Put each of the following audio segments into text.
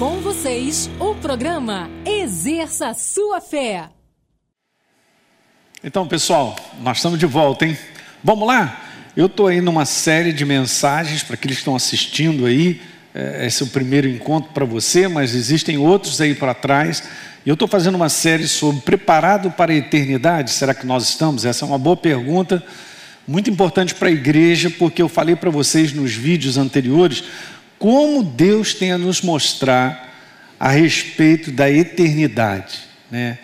Com vocês, o programa Exerça Sua Fé. Então, pessoal, nós estamos de volta, hein? Vamos lá? Eu estou aí numa série de mensagens para aqueles que estão assistindo aí. É, esse é o primeiro encontro para você, mas existem outros aí para trás. E eu estou fazendo uma série sobre preparado para a eternidade. Será que nós estamos? Essa é uma boa pergunta, muito importante para a igreja, porque eu falei para vocês nos vídeos anteriores como Deus tem a nos mostrar a respeito da eternidade, né?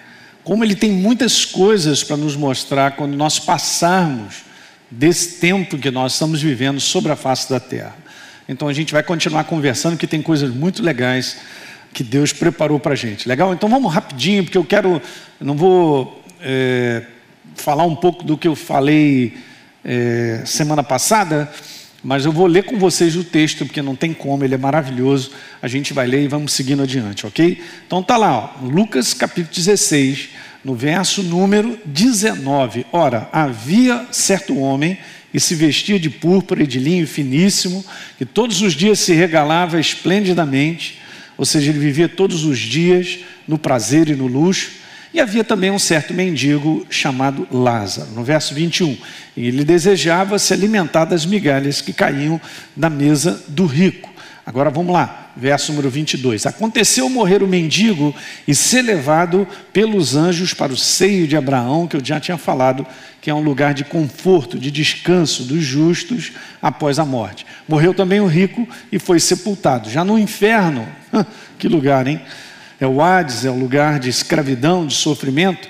Como Ele tem muitas coisas para nos mostrar quando nós passarmos desse tempo que nós estamos vivendo sobre a face da terra. Então a gente vai continuar conversando, que tem coisas muito legais que Deus preparou para a gente. Legal? Então vamos rapidinho, porque eu quero, não vou é, falar um pouco do que eu falei é, semana passada, mas eu vou ler com vocês o texto, porque não tem como, ele é maravilhoso. A gente vai ler e vamos seguindo adiante, ok? Então tá lá, ó, Lucas capítulo 16, no verso número 19. Ora, havia certo homem que se vestia de púrpura e de linho finíssimo, que todos os dias se regalava esplendidamente, ou seja, ele vivia todos os dias no prazer e no luxo. E havia também um certo mendigo chamado Lázaro, no verso 21. E ele desejava se alimentar das migalhas que caíam da mesa do rico. Agora vamos lá, verso número 22. Aconteceu morrer o mendigo e ser levado pelos anjos para o seio de Abraão, que eu já tinha falado, que é um lugar de conforto, de descanso dos justos após a morte. Morreu também o rico e foi sepultado. Já no inferno, que lugar, hein? É o Hades, é o lugar de escravidão, de sofrimento.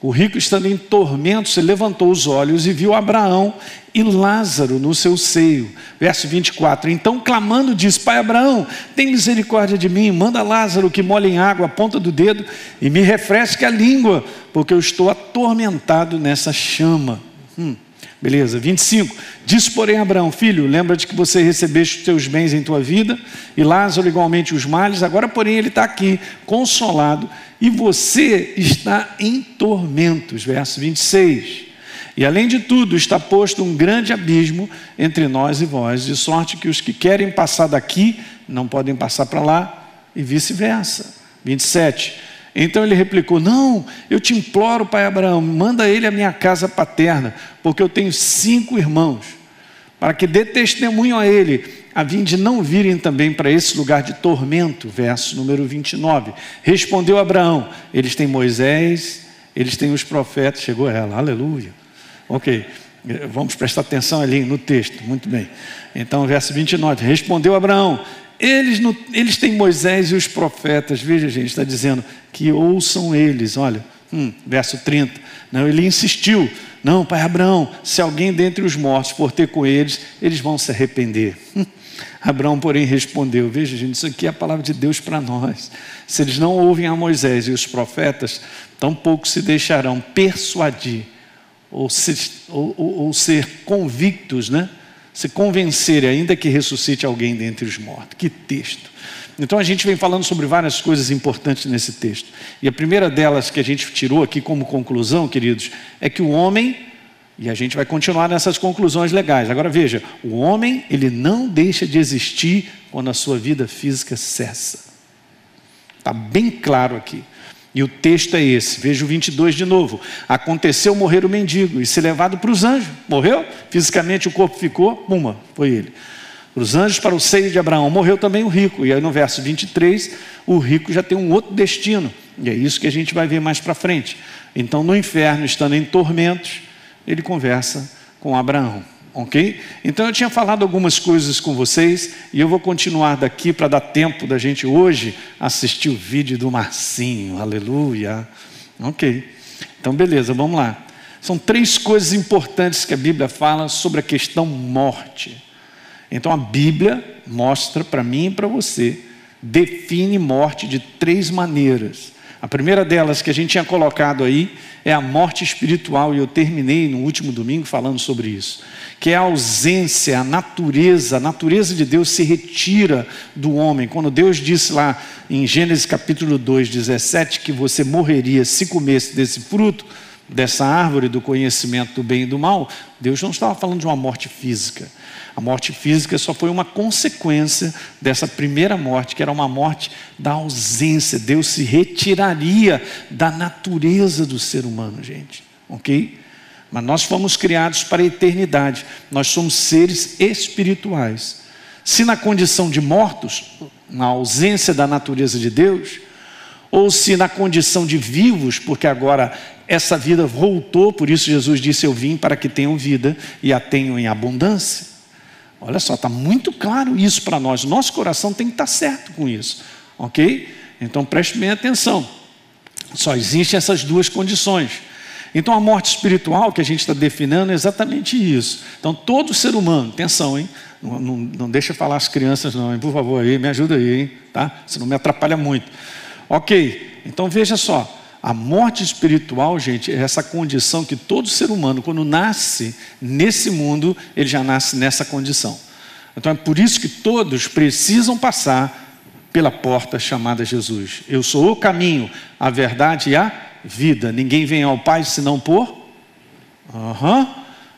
O rico, estando em tormento, se levantou os olhos e viu Abraão e Lázaro no seu seio. Verso 24. Então, clamando, diz: Pai Abraão, tem misericórdia de mim, manda Lázaro que molhe em água a ponta do dedo e me refresque a língua, porque eu estou atormentado nessa chama. Hum. Beleza, 25. Disse, porém, Abraão, filho, lembra-te que você recebeste os teus bens em tua vida, e Lázaro igualmente os males, agora, porém, ele está aqui, consolado, e você está em tormentos. Verso 26. E além de tudo, está posto um grande abismo entre nós e vós, de sorte que os que querem passar daqui não podem passar para lá, e vice-versa. 27. Então ele replicou: Não, eu te imploro, pai Abraão, manda ele à minha casa paterna, porque eu tenho cinco irmãos, para que dê testemunho a ele, a fim de não virem também para esse lugar de tormento. Verso número 29. Respondeu Abraão: Eles têm Moisés, eles têm os profetas. Chegou ela, aleluia. Ok, vamos prestar atenção ali no texto, muito bem. Então, verso 29. Respondeu Abraão: eles, eles têm Moisés e os profetas, veja, gente, está dizendo que ouçam eles, olha, hum, verso 30. Não, ele insistiu: não, pai Abraão, se alguém dentre os mortos for ter com eles, eles vão se arrepender. Hum. Abraão, porém, respondeu: Veja, gente, isso aqui é a palavra de Deus para nós. Se eles não ouvem a Moisés e os profetas, tampouco se deixarão persuadir ou, se, ou, ou, ou ser convictos, né? Se convencer, ainda que ressuscite alguém dentre os mortos. Que texto. Então a gente vem falando sobre várias coisas importantes nesse texto. E a primeira delas que a gente tirou aqui como conclusão, queridos, é que o homem, e a gente vai continuar nessas conclusões legais. Agora veja, o homem, ele não deixa de existir quando a sua vida física cessa. Está bem claro aqui. E o texto é esse, veja o 22 de novo. Aconteceu morrer o mendigo e ser levado para os anjos. Morreu? Fisicamente o corpo ficou, puma, foi ele. Os anjos para o seio de Abraão. Morreu também o rico. E aí no verso 23, o rico já tem um outro destino. E é isso que a gente vai ver mais para frente. Então no inferno, estando em tormentos, ele conversa com Abraão. Ok? Então eu tinha falado algumas coisas com vocês e eu vou continuar daqui para dar tempo da gente hoje assistir o vídeo do Marcinho. Aleluia. Ok. Então beleza, vamos lá. São três coisas importantes que a Bíblia fala sobre a questão morte. Então a Bíblia mostra para mim e para você, define morte de três maneiras. A primeira delas que a gente tinha colocado aí é a morte espiritual, e eu terminei no último domingo falando sobre isso, que é a ausência, a natureza, a natureza de Deus se retira do homem. Quando Deus disse lá em Gênesis capítulo 2, 17, que você morreria se comesse desse fruto, dessa árvore do conhecimento do bem e do mal, Deus não estava falando de uma morte física. A morte física só foi uma consequência dessa primeira morte, que era uma morte da ausência. Deus se retiraria da natureza do ser humano, gente. Ok? Mas nós fomos criados para a eternidade. Nós somos seres espirituais. Se na condição de mortos, na ausência da natureza de Deus, ou se na condição de vivos, porque agora essa vida voltou, por isso Jesus disse: Eu vim para que tenham vida e a tenham em abundância. Olha só, está muito claro isso para nós. Nosso coração tem que estar certo com isso, ok? Então preste bem atenção. Só existem essas duas condições. Então a morte espiritual que a gente está definindo é exatamente isso. Então todo ser humano, atenção, hein? Não, não, não deixa falar as crianças, não, hein? por favor, aí, me ajuda aí, hein? tá? Senão me atrapalha muito. Ok, então veja só. A morte espiritual, gente, é essa condição que todo ser humano, quando nasce nesse mundo, ele já nasce nessa condição. Então é por isso que todos precisam passar pela porta chamada Jesus. Eu sou o caminho, a verdade e a vida. Ninguém vem ao Pai senão por. Uhum.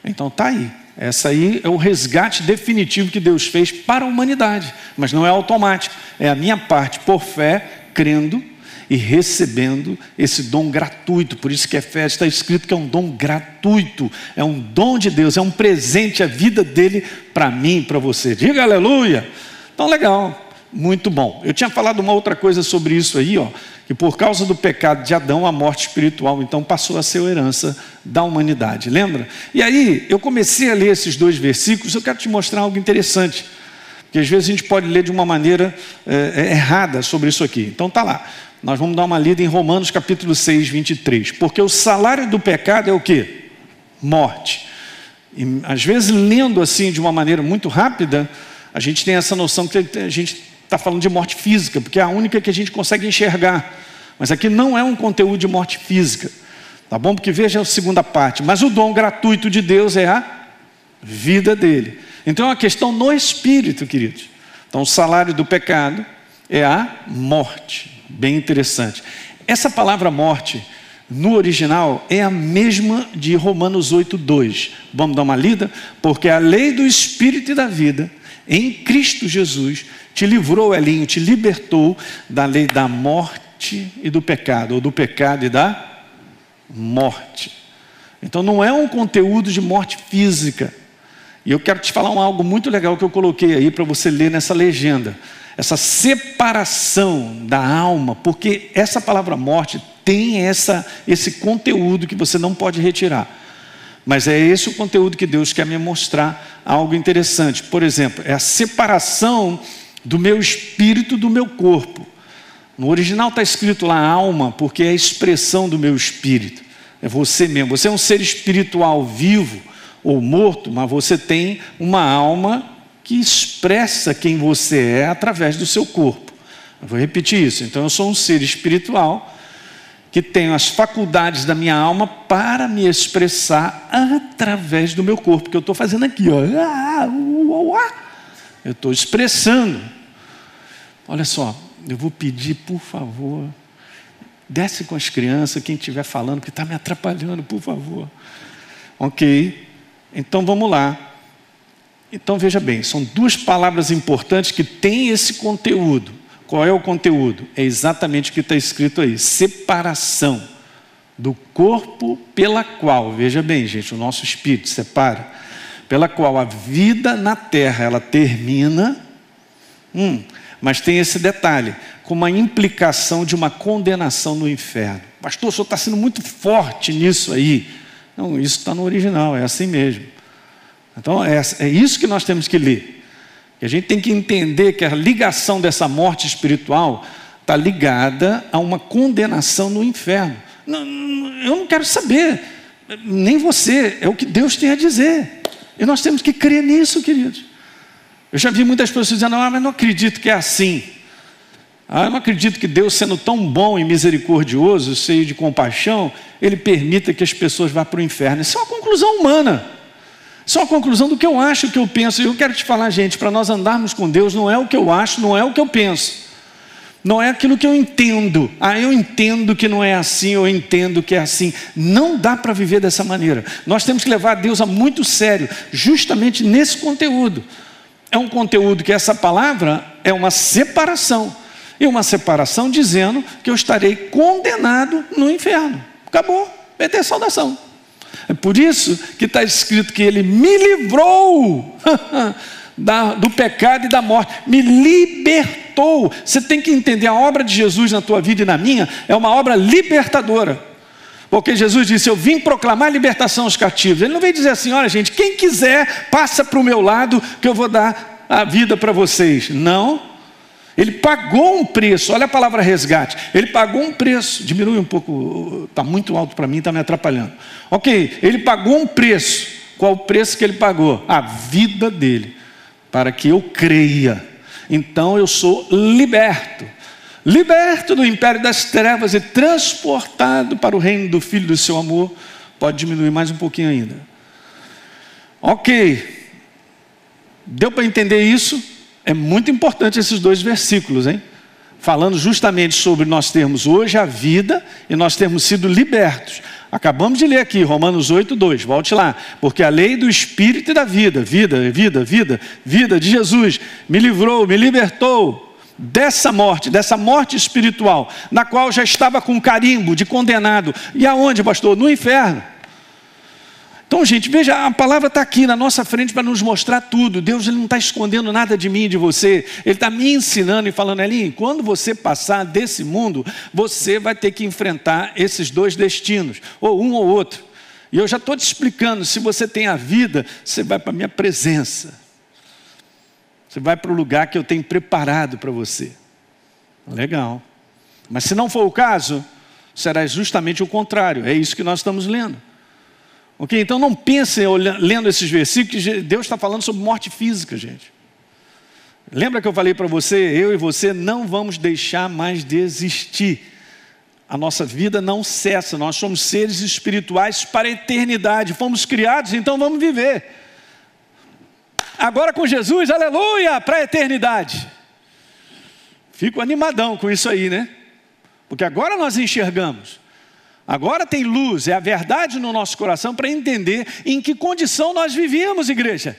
Então tá aí. Essa aí é o resgate definitivo que Deus fez para a humanidade, mas não é automático. É a minha parte por fé, crendo e recebendo esse dom gratuito. Por isso que Efésios está escrito que é um dom gratuito, é um dom de Deus, é um presente, a vida dele para mim para você. Diga aleluia! Então, legal, muito bom. Eu tinha falado uma outra coisa sobre isso aí, ó que por causa do pecado de Adão, a morte espiritual então passou a ser herança da humanidade. Lembra? E aí, eu comecei a ler esses dois versículos, eu quero te mostrar algo interessante. Porque às vezes a gente pode ler de uma maneira é, errada sobre isso aqui. Então tá lá. Nós vamos dar uma lida em Romanos capítulo 6, 23. Porque o salário do pecado é o que? Morte. E às vezes, lendo assim de uma maneira muito rápida, a gente tem essa noção que a gente está falando de morte física, porque é a única que a gente consegue enxergar. Mas aqui não é um conteúdo de morte física, tá bom? Porque veja a segunda parte. Mas o dom gratuito de Deus é a vida dele. Então é uma questão no espírito, queridos. Então o salário do pecado é a morte. Bem interessante. Essa palavra morte, no original, é a mesma de Romanos 8,2. Vamos dar uma lida? Porque a lei do espírito e da vida em Cristo Jesus te livrou, Elinho, te libertou da lei da morte e do pecado, ou do pecado e da morte. Então não é um conteúdo de morte física. E eu quero te falar um algo muito legal que eu coloquei aí para você ler nessa legenda. Essa separação da alma, porque essa palavra morte tem essa, esse conteúdo que você não pode retirar. Mas é esse o conteúdo que Deus quer me mostrar algo interessante. Por exemplo, é a separação do meu espírito do meu corpo. No original está escrito lá alma, porque é a expressão do meu espírito. É você mesmo. Você é um ser espiritual vivo ou morto, mas você tem uma alma que expressa quem você é através do seu corpo. Eu vou repetir isso. Então, eu sou um ser espiritual que tenho as faculdades da minha alma para me expressar através do meu corpo, que eu estou fazendo aqui, ó. Ah, eu estou expressando. Olha só, eu vou pedir, por favor, desce com as crianças, quem estiver falando, que está me atrapalhando, por favor. Ok? Então vamos lá. Então veja bem, são duas palavras importantes que têm esse conteúdo. Qual é o conteúdo? É exatamente o que está escrito aí: separação do corpo pela qual, veja bem, gente, o nosso espírito separa pela qual a vida na terra ela termina, hum, mas tem esse detalhe, com uma implicação de uma condenação no inferno. Pastor, o senhor está sendo muito forte nisso aí. Não, isso está no original, é assim mesmo. Então é, é isso que nós temos que ler. E a gente tem que entender que a ligação dessa morte espiritual está ligada a uma condenação no inferno. Não, eu não quero saber, nem você, é o que Deus tem a dizer. E nós temos que crer nisso, queridos. Eu já vi muitas pessoas dizendo, ah, mas não acredito que é assim. Ah, eu não acredito que Deus, sendo tão bom e misericordioso, cheio de compaixão, Ele permita que as pessoas vá para o inferno. Isso é uma conclusão humana. Isso é uma conclusão do que eu acho, que eu penso. E eu quero te falar, gente, para nós andarmos com Deus, não é o que eu acho, não é o que eu penso. Não é aquilo que eu entendo. Ah, eu entendo que não é assim, eu entendo que é assim. Não dá para viver dessa maneira. Nós temos que levar Deus a muito sério, justamente nesse conteúdo. É um conteúdo que essa palavra é uma separação. E uma separação dizendo que eu estarei condenado no inferno. Acabou, vai ter saudação. É por isso que está escrito que ele me livrou da, do pecado e da morte, me libertou. Você tem que entender a obra de Jesus na tua vida e na minha é uma obra libertadora. Porque Jesus disse: Eu vim proclamar libertação aos cativos. Ele não veio dizer assim: Olha, gente, quem quiser, passa para o meu lado que eu vou dar a vida para vocês. Não. Ele pagou um preço, olha a palavra resgate. Ele pagou um preço, diminui um pouco, está muito alto para mim, está me atrapalhando. Ok, ele pagou um preço. Qual o preço que ele pagou? A vida dele para que eu creia. Então eu sou liberto. Liberto do império das trevas e transportado para o reino do Filho do seu amor. Pode diminuir mais um pouquinho ainda. Ok. Deu para entender isso? É muito importante esses dois versículos, hein? Falando justamente sobre nós termos hoje a vida e nós termos sido libertos. Acabamos de ler aqui, Romanos 8, 2. Volte lá. Porque a lei do Espírito e da vida, vida, vida, vida, vida de Jesus, me livrou, me libertou dessa morte, dessa morte espiritual, na qual já estava com carimbo de condenado. E aonde, pastor? No inferno. Então, gente, veja, a palavra está aqui na nossa frente para nos mostrar tudo. Deus ele não está escondendo nada de mim e de você. Ele está me ensinando e falando, ali, quando você passar desse mundo, você vai ter que enfrentar esses dois destinos, ou um ou outro. E eu já estou te explicando: se você tem a vida, você vai para a minha presença. Você vai para o lugar que eu tenho preparado para você. Legal. Mas se não for o caso, será justamente o contrário. É isso que nós estamos lendo. Ok? Então não pense lendo esses versículos que Deus está falando sobre morte física, gente. Lembra que eu falei para você, eu e você não vamos deixar mais de existir. A nossa vida não cessa, nós somos seres espirituais para a eternidade. Fomos criados, então vamos viver. Agora com Jesus, aleluia, para a eternidade. Fico animadão com isso aí, né? Porque agora nós enxergamos. Agora tem luz, é a verdade no nosso coração para entender em que condição nós vivíamos, igreja.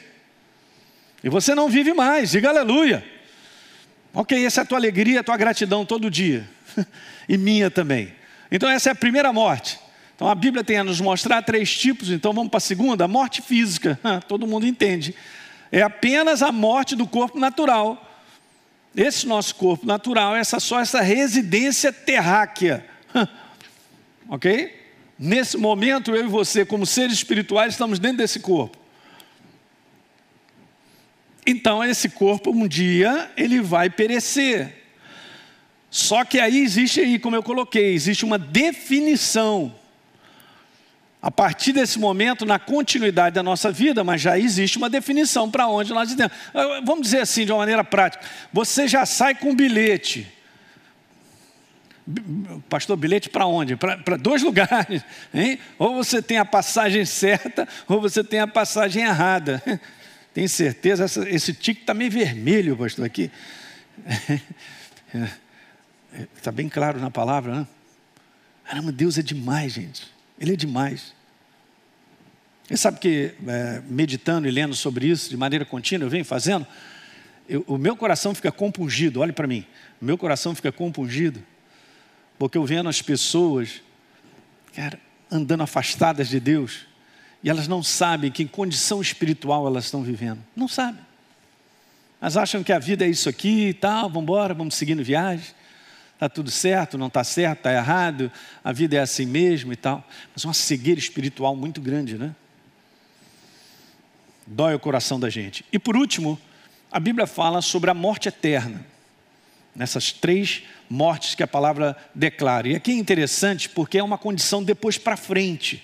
E você não vive mais, diga aleluia. Ok, essa é a tua alegria, a tua gratidão todo dia. e minha também. Então, essa é a primeira morte. Então, a Bíblia tem a nos mostrar três tipos, então vamos para a segunda: a morte física. Todo mundo entende. É apenas a morte do corpo natural. Esse nosso corpo natural, essa só essa residência terráquea. Ok? Nesse momento, eu e você, como seres espirituais, estamos dentro desse corpo. Então, esse corpo, um dia, ele vai perecer. Só que aí existe aí, como eu coloquei, existe uma definição. A partir desse momento, na continuidade da nossa vida, mas já existe uma definição para onde nós estamos. Vamos dizer assim, de uma maneira prática. Você já sai com um bilhete Pastor, bilhete para onde? Para dois lugares. Hein? Ou você tem a passagem certa, ou você tem a passagem errada. Tem certeza? Essa, esse tique está meio vermelho, pastor, aqui. Está bem claro na palavra, né? Caramba, Deus é demais, gente. Ele é demais. Você sabe que, é, meditando e lendo sobre isso de maneira contínua, eu venho fazendo, eu, o meu coração fica compungido, olhe para mim, o meu coração fica compungido porque eu vendo as pessoas, cara, andando afastadas de Deus, e elas não sabem que condição espiritual elas estão vivendo. Não sabem. Elas acham que a vida é isso aqui e tal, vamos embora, vamos seguindo viagem. Está tudo certo, não está certo, está errado, a vida é assim mesmo e tal. Mas uma cegueira espiritual muito grande, né? Dói o coração da gente. E por último, a Bíblia fala sobre a morte eterna nessas três mortes que a palavra declara. E aqui é interessante porque é uma condição depois para frente.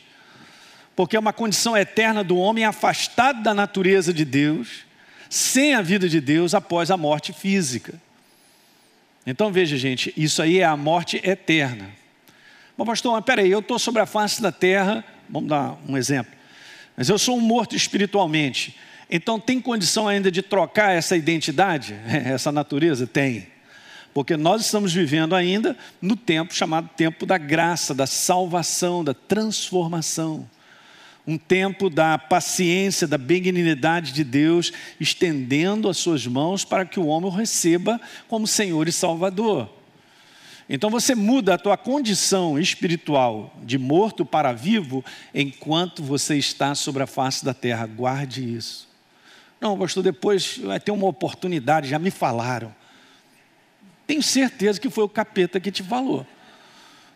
Porque é uma condição eterna do homem afastado da natureza de Deus, sem a vida de Deus após a morte física. Então veja, gente, isso aí é a morte eterna. Bom, pastor, mas peraí, eu estou sobre a face da terra, vamos dar um exemplo, mas eu sou um morto espiritualmente. Então tem condição ainda de trocar essa identidade, essa natureza? Tem. Porque nós estamos vivendo ainda no tempo chamado tempo da graça, da salvação, da transformação. Um tempo da paciência, da benignidade de Deus, estendendo as suas mãos para que o homem o receba como Senhor e Salvador. Então você muda a tua condição espiritual de morto para vivo enquanto você está sobre a face da terra. Guarde isso. Não, pastor, depois vai ter uma oportunidade, já me falaram. Tenho certeza que foi o capeta que te falou.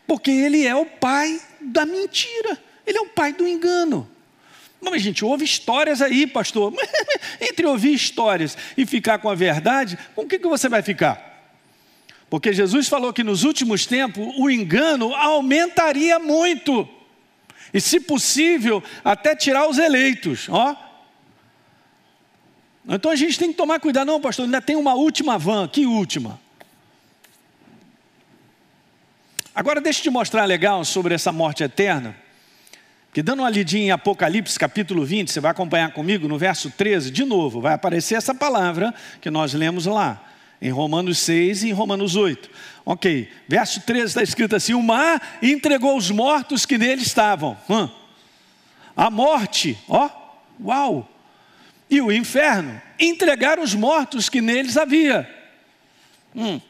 Porque ele é o pai da mentira. Ele é o pai do engano. Mas, gente, ouve histórias aí, pastor. Entre ouvir histórias e ficar com a verdade, com o que, que você vai ficar? Porque Jesus falou que nos últimos tempos o engano aumentaria muito. E, se possível, até tirar os eleitos. Ó. Então a gente tem que tomar cuidado. Não, pastor, ainda tem uma última van. Que última? Agora deixa eu te mostrar legal sobre essa morte eterna. Que dando uma lidinha em Apocalipse capítulo 20, você vai acompanhar comigo no verso 13, de novo, vai aparecer essa palavra que nós lemos lá, em Romanos 6 e em Romanos 8. Ok, verso 13 está escrito assim: O mar entregou os mortos que nele estavam. A morte, ó, uau! E o inferno entregaram os mortos que neles havia. Hum.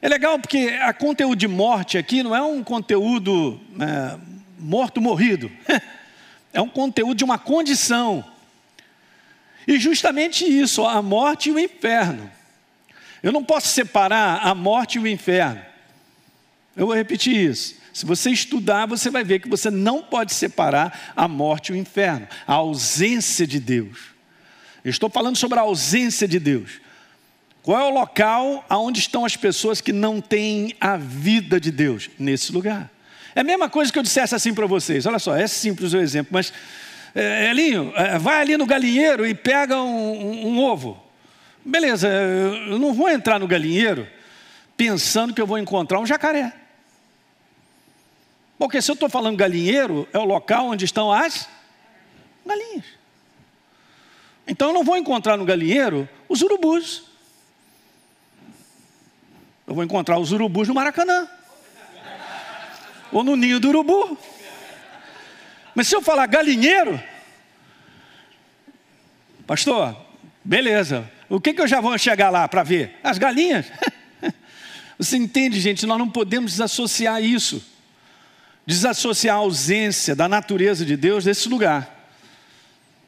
É legal porque a conteúdo de morte aqui não é um conteúdo é, morto morrido, é um conteúdo de uma condição. E justamente isso, a morte e o inferno. Eu não posso separar a morte e o inferno. Eu vou repetir isso. Se você estudar, você vai ver que você não pode separar a morte e o inferno, a ausência de Deus. Eu estou falando sobre a ausência de Deus. Qual é o local onde estão as pessoas que não têm a vida de Deus? Nesse lugar. É a mesma coisa que eu dissesse assim para vocês. Olha só, é simples o exemplo, mas é, Elinho, é, vai ali no galinheiro e pega um, um, um ovo. Beleza, eu não vou entrar no galinheiro pensando que eu vou encontrar um jacaré. Porque se eu estou falando galinheiro, é o local onde estão as galinhas. Então eu não vou encontrar no galinheiro os urubus. Eu vou encontrar os urubus no Maracanã. Ou no ninho do urubu. Mas se eu falar galinheiro, pastor, beleza. O que, que eu já vou chegar lá para ver? As galinhas. Você entende, gente? Nós não podemos desassociar isso. Desassociar a ausência da natureza de Deus desse lugar.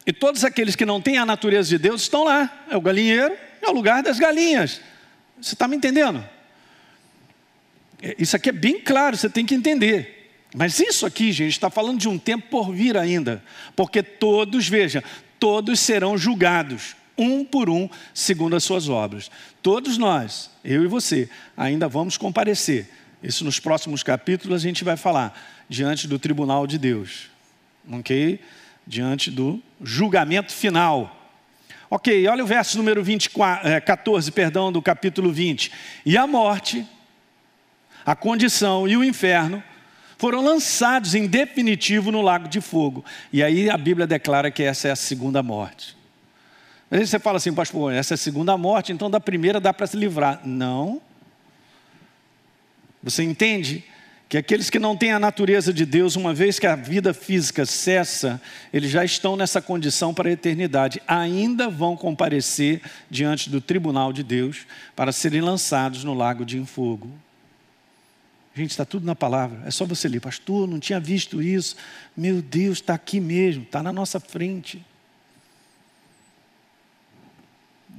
E todos aqueles que não têm a natureza de Deus estão lá. É o galinheiro, é o lugar das galinhas. Você está me entendendo? É, isso aqui é bem claro, você tem que entender. Mas isso aqui, gente, está falando de um tempo por vir ainda. Porque todos, veja, todos serão julgados, um por um, segundo as suas obras. Todos nós, eu e você, ainda vamos comparecer. Isso nos próximos capítulos a gente vai falar, diante do tribunal de Deus. Ok? Diante do julgamento final. Ok, olha o verso número 24, 14, é, perdão, do capítulo 20. E a morte a condição e o inferno foram lançados em definitivo no lago de fogo. E aí a Bíblia declara que essa é a segunda morte. Às vezes você fala assim, pastor, essa é a segunda morte, então da primeira dá para se livrar. Não. Você entende que aqueles que não têm a natureza de Deus, uma vez que a vida física cessa, eles já estão nessa condição para a eternidade, ainda vão comparecer diante do tribunal de Deus para serem lançados no lago de fogo. Gente, está tudo na palavra. É só você ler. Pastor, não tinha visto isso. Meu Deus, está aqui mesmo, está na nossa frente.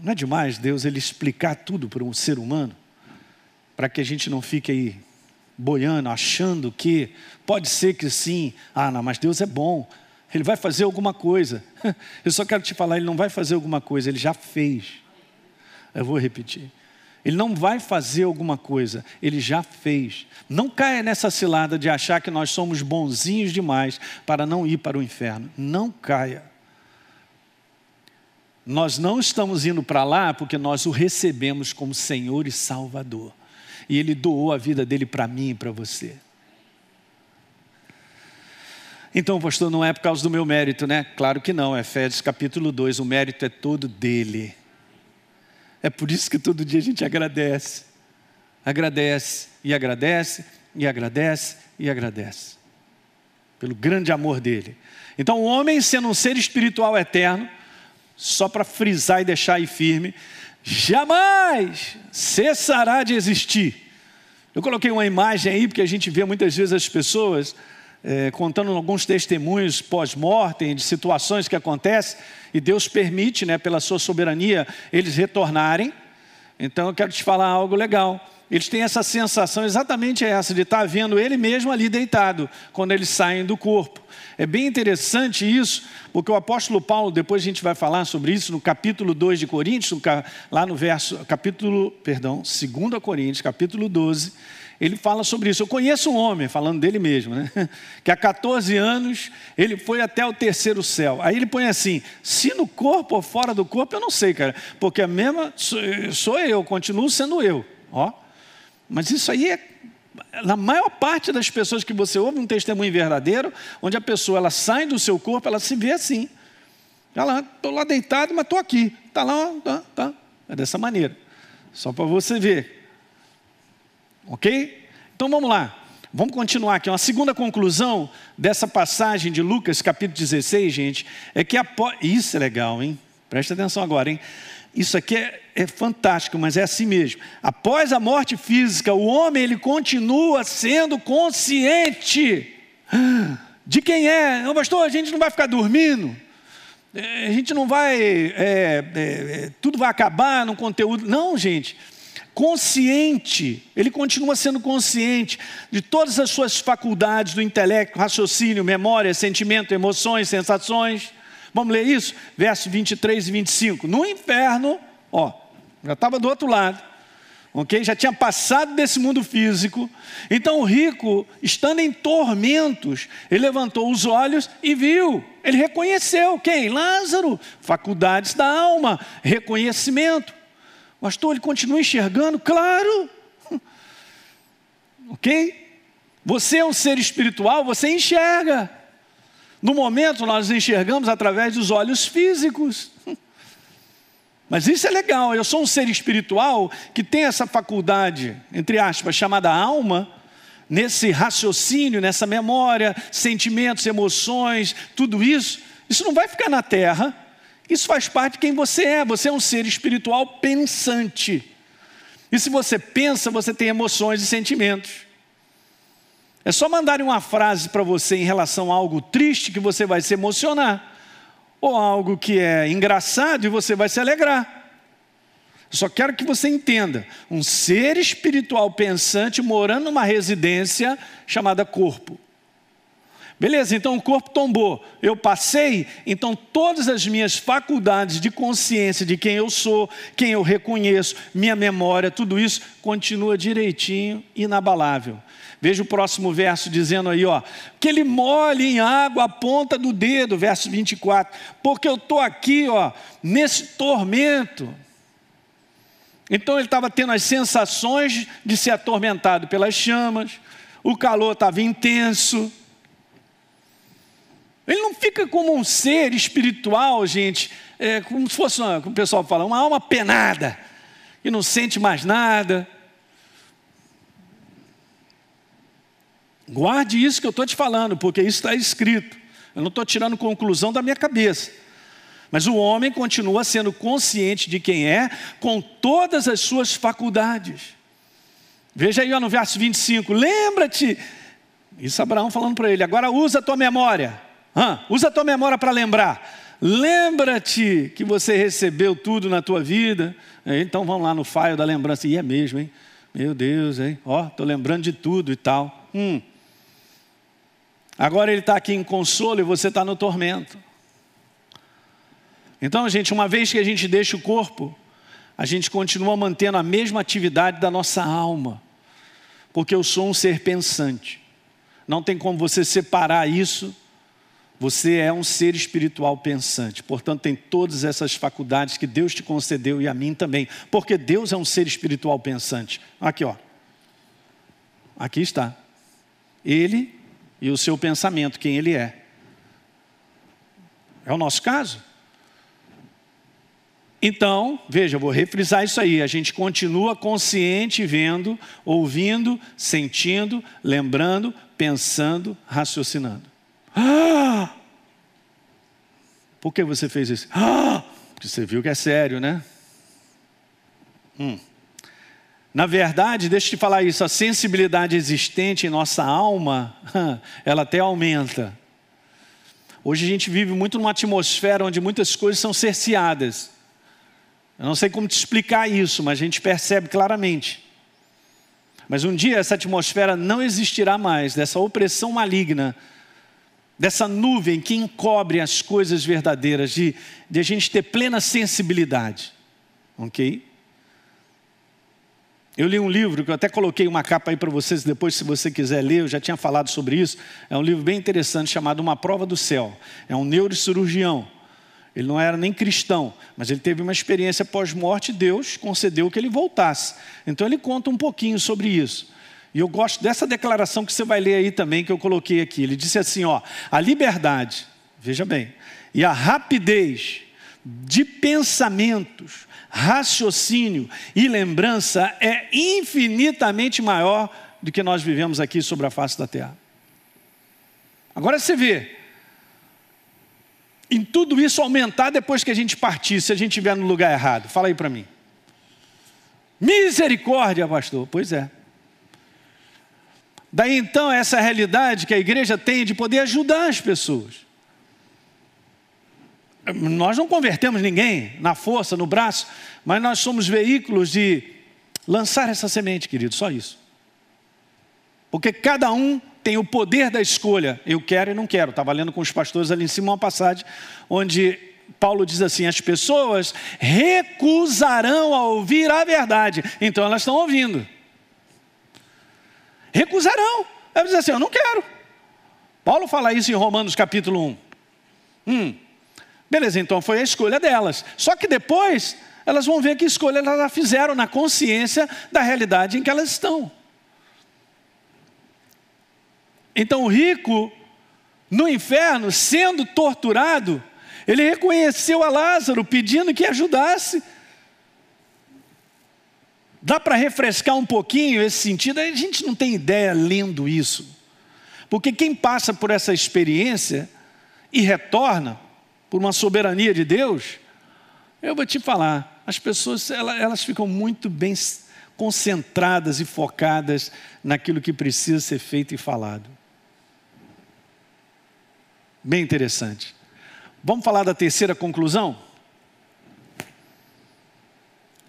Não é demais Deus ele explicar tudo para um ser humano? Para que a gente não fique aí boiando, achando que pode ser que sim. Ah, não, mas Deus é bom. Ele vai fazer alguma coisa. Eu só quero te falar, ele não vai fazer alguma coisa, ele já fez. Eu vou repetir. Ele não vai fazer alguma coisa, ele já fez. Não caia nessa cilada de achar que nós somos bonzinhos demais para não ir para o inferno. Não caia. Nós não estamos indo para lá porque nós o recebemos como Senhor e Salvador. E Ele doou a vida dele para mim e para você. Então, pastor, não é por causa do meu mérito, né? Claro que não. Efésios capítulo 2, o mérito é todo dele. É por isso que todo dia a gente agradece. agradece e agradece e agradece e agradece. Pelo grande amor dele. Então, o homem, sendo um ser espiritual eterno, só para frisar e deixar aí firme, jamais cessará de existir. Eu coloquei uma imagem aí, porque a gente vê muitas vezes as pessoas é, contando alguns testemunhos pós-mortem, de situações que acontecem, e Deus permite, né, pela sua soberania, eles retornarem. Então eu quero te falar algo legal. Eles têm essa sensação exatamente essa, de estar vendo ele mesmo ali deitado, quando eles saem do corpo. É bem interessante isso, porque o apóstolo Paulo, depois a gente vai falar sobre isso no capítulo 2 de Coríntios, lá no verso, capítulo, perdão, 2 Coríntios, capítulo 12, ele fala sobre isso. Eu conheço um homem, falando dele mesmo, né? que há 14 anos ele foi até o terceiro céu. Aí ele põe assim: se no corpo ou fora do corpo, eu não sei, cara, porque a mesma sou eu, continuo sendo eu. Ó, mas isso aí é na maior parte das pessoas que você ouve um testemunho verdadeiro, onde a pessoa ela sai do seu corpo, ela se vê assim. Ela, estou lá deitado, mas estou aqui. Está lá, tá, tá. É dessa maneira. Só para você ver. Ok? Então vamos lá. Vamos continuar aqui. Uma segunda conclusão dessa passagem de Lucas, capítulo 16, gente, é que após. Isso é legal, hein? Presta atenção agora, hein? Isso aqui é, é, fantástico, mas é assim mesmo. Após a morte física, o homem ele continua sendo consciente de quem é. Não, pastor, a gente não vai ficar dormindo. É, a gente não vai. É, é, é, tudo vai acabar no conteúdo. Não, gente. Consciente, ele continua sendo consciente de todas as suas faculdades do intelecto, raciocínio, memória, sentimento, emoções, sensações. Vamos ler isso? Verso 23 e 25. No inferno, ó, já estava do outro lado, ok? Já tinha passado desse mundo físico. Então o rico, estando em tormentos, ele levantou os olhos e viu. Ele reconheceu quem? Lázaro. Faculdades da alma, reconhecimento. Pastor, ele continua enxergando? Claro. ok? Você é um ser espiritual, você enxerga. No momento, nós enxergamos através dos olhos físicos. Mas isso é legal, eu sou um ser espiritual que tem essa faculdade, entre aspas, chamada alma, nesse raciocínio, nessa memória, sentimentos, emoções, tudo isso. Isso não vai ficar na terra, isso faz parte de quem você é. Você é um ser espiritual pensante. E se você pensa, você tem emoções e sentimentos. É só mandarem uma frase para você em relação a algo triste que você vai se emocionar, ou algo que é engraçado e você vai se alegrar. Só quero que você entenda: um ser espiritual pensante morando numa residência chamada corpo. Beleza, então o corpo tombou, eu passei, então todas as minhas faculdades de consciência de quem eu sou, quem eu reconheço, minha memória, tudo isso continua direitinho, inabalável. Veja o próximo verso dizendo aí, ó, que ele molhe em água a ponta do dedo, verso 24, porque eu estou aqui, ó, nesse tormento. Então ele estava tendo as sensações de ser atormentado pelas chamas, o calor estava intenso. Ele não fica como um ser espiritual, gente, é, como se fosse, uma, como o pessoal fala, uma alma penada, que não sente mais nada. Guarde isso que eu estou te falando, porque isso está escrito. Eu não estou tirando conclusão da minha cabeça. Mas o homem continua sendo consciente de quem é, com todas as suas faculdades. Veja aí ó, no verso 25: lembra-te, isso Abraão falando para ele, agora usa a tua memória, usa a tua memória para lembrar. Lembra-te que você recebeu tudo na tua vida. Então vamos lá no faio da lembrança. E é mesmo, hein? Meu Deus, hein? Ó, estou lembrando de tudo e tal. Hum. Agora ele está aqui em consolo e você está no tormento. Então, gente, uma vez que a gente deixa o corpo, a gente continua mantendo a mesma atividade da nossa alma, porque eu sou um ser pensante. Não tem como você separar isso. Você é um ser espiritual pensante, portanto, tem todas essas faculdades que Deus te concedeu e a mim também, porque Deus é um ser espiritual pensante. Aqui, ó. Aqui está. Ele e o seu pensamento, quem ele é. É o nosso caso. Então, veja, vou refrisar isso aí. A gente continua consciente, vendo, ouvindo, sentindo, lembrando, pensando, raciocinando. Ah! Por que você fez isso? Ah! Porque você viu que é sério, né? Hum. Na verdade, deixa eu te falar isso, a sensibilidade existente em nossa alma, ela até aumenta. Hoje a gente vive muito numa atmosfera onde muitas coisas são cerceadas. Eu não sei como te explicar isso, mas a gente percebe claramente. Mas um dia essa atmosfera não existirá mais, dessa opressão maligna, dessa nuvem que encobre as coisas verdadeiras, de, de a gente ter plena sensibilidade. Ok? Eu li um livro que eu até coloquei uma capa aí para vocês depois, se você quiser ler, eu já tinha falado sobre isso. É um livro bem interessante chamado Uma Prova do Céu. É um neurocirurgião ele não era nem cristão, mas ele teve uma experiência pós-morte, Deus concedeu que ele voltasse. Então ele conta um pouquinho sobre isso. E eu gosto dessa declaração que você vai ler aí também, que eu coloquei aqui. Ele disse assim: ó, a liberdade, veja bem, e a rapidez de pensamentos, raciocínio e lembrança é infinitamente maior do que nós vivemos aqui sobre a face da terra. Agora você vê, em tudo isso aumentar depois que a gente partir, se a gente estiver no lugar errado? Fala aí para mim. Misericórdia, pastor. Pois é. Daí então essa realidade que a igreja tem de poder ajudar as pessoas. Nós não convertemos ninguém na força, no braço, mas nós somos veículos de lançar essa semente, querido, só isso. Porque cada um tem o poder da escolha. Eu quero e não quero. Estava lendo com os pastores ali em cima uma passagem onde Paulo diz assim: as pessoas recusarão a ouvir a verdade. Então elas estão ouvindo. Recusarão. Elas dizem assim: eu não quero. Paulo fala isso em Romanos capítulo 1. Hum. Beleza, então foi a escolha delas. Só que depois elas vão ver que escolha elas fizeram na consciência da realidade em que elas estão. Então o rico, no inferno, sendo torturado, ele reconheceu a Lázaro pedindo que ajudasse. Dá para refrescar um pouquinho esse sentido? A gente não tem ideia lendo isso. Porque quem passa por essa experiência e retorna por uma soberania de Deus, eu vou te falar, as pessoas elas, elas ficam muito bem concentradas e focadas naquilo que precisa ser feito e falado. Bem interessante. Vamos falar da terceira conclusão?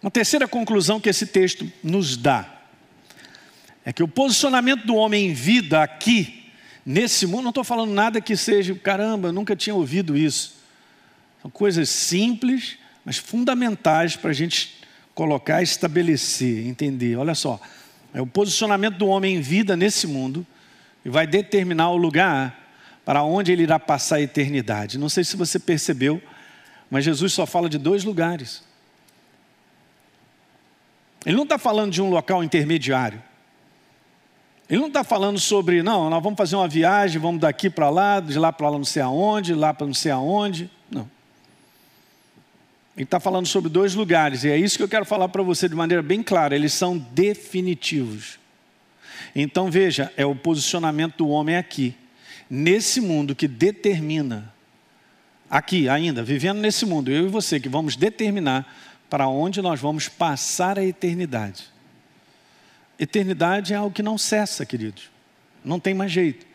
Uma terceira conclusão que esse texto nos dá é que o posicionamento do homem em vida aqui, nesse mundo, não estou falando nada que seja, caramba, nunca tinha ouvido isso. São coisas simples, mas fundamentais para a gente colocar, estabelecer, entender. Olha só, é o posicionamento do homem em vida nesse mundo e vai determinar o lugar para onde ele irá passar a eternidade. Não sei se você percebeu, mas Jesus só fala de dois lugares. Ele não está falando de um local intermediário. Ele não está falando sobre, não, nós vamos fazer uma viagem, vamos daqui para lá, de lá para lá não sei aonde, lá para não sei aonde. Não. Ele está falando sobre dois lugares, e é isso que eu quero falar para você de maneira bem clara: eles são definitivos. Então veja, é o posicionamento do homem aqui nesse mundo que determina, aqui ainda, vivendo nesse mundo, eu e você, que vamos determinar para onde nós vamos passar a eternidade. Eternidade é algo que não cessa, queridos. Não tem mais jeito.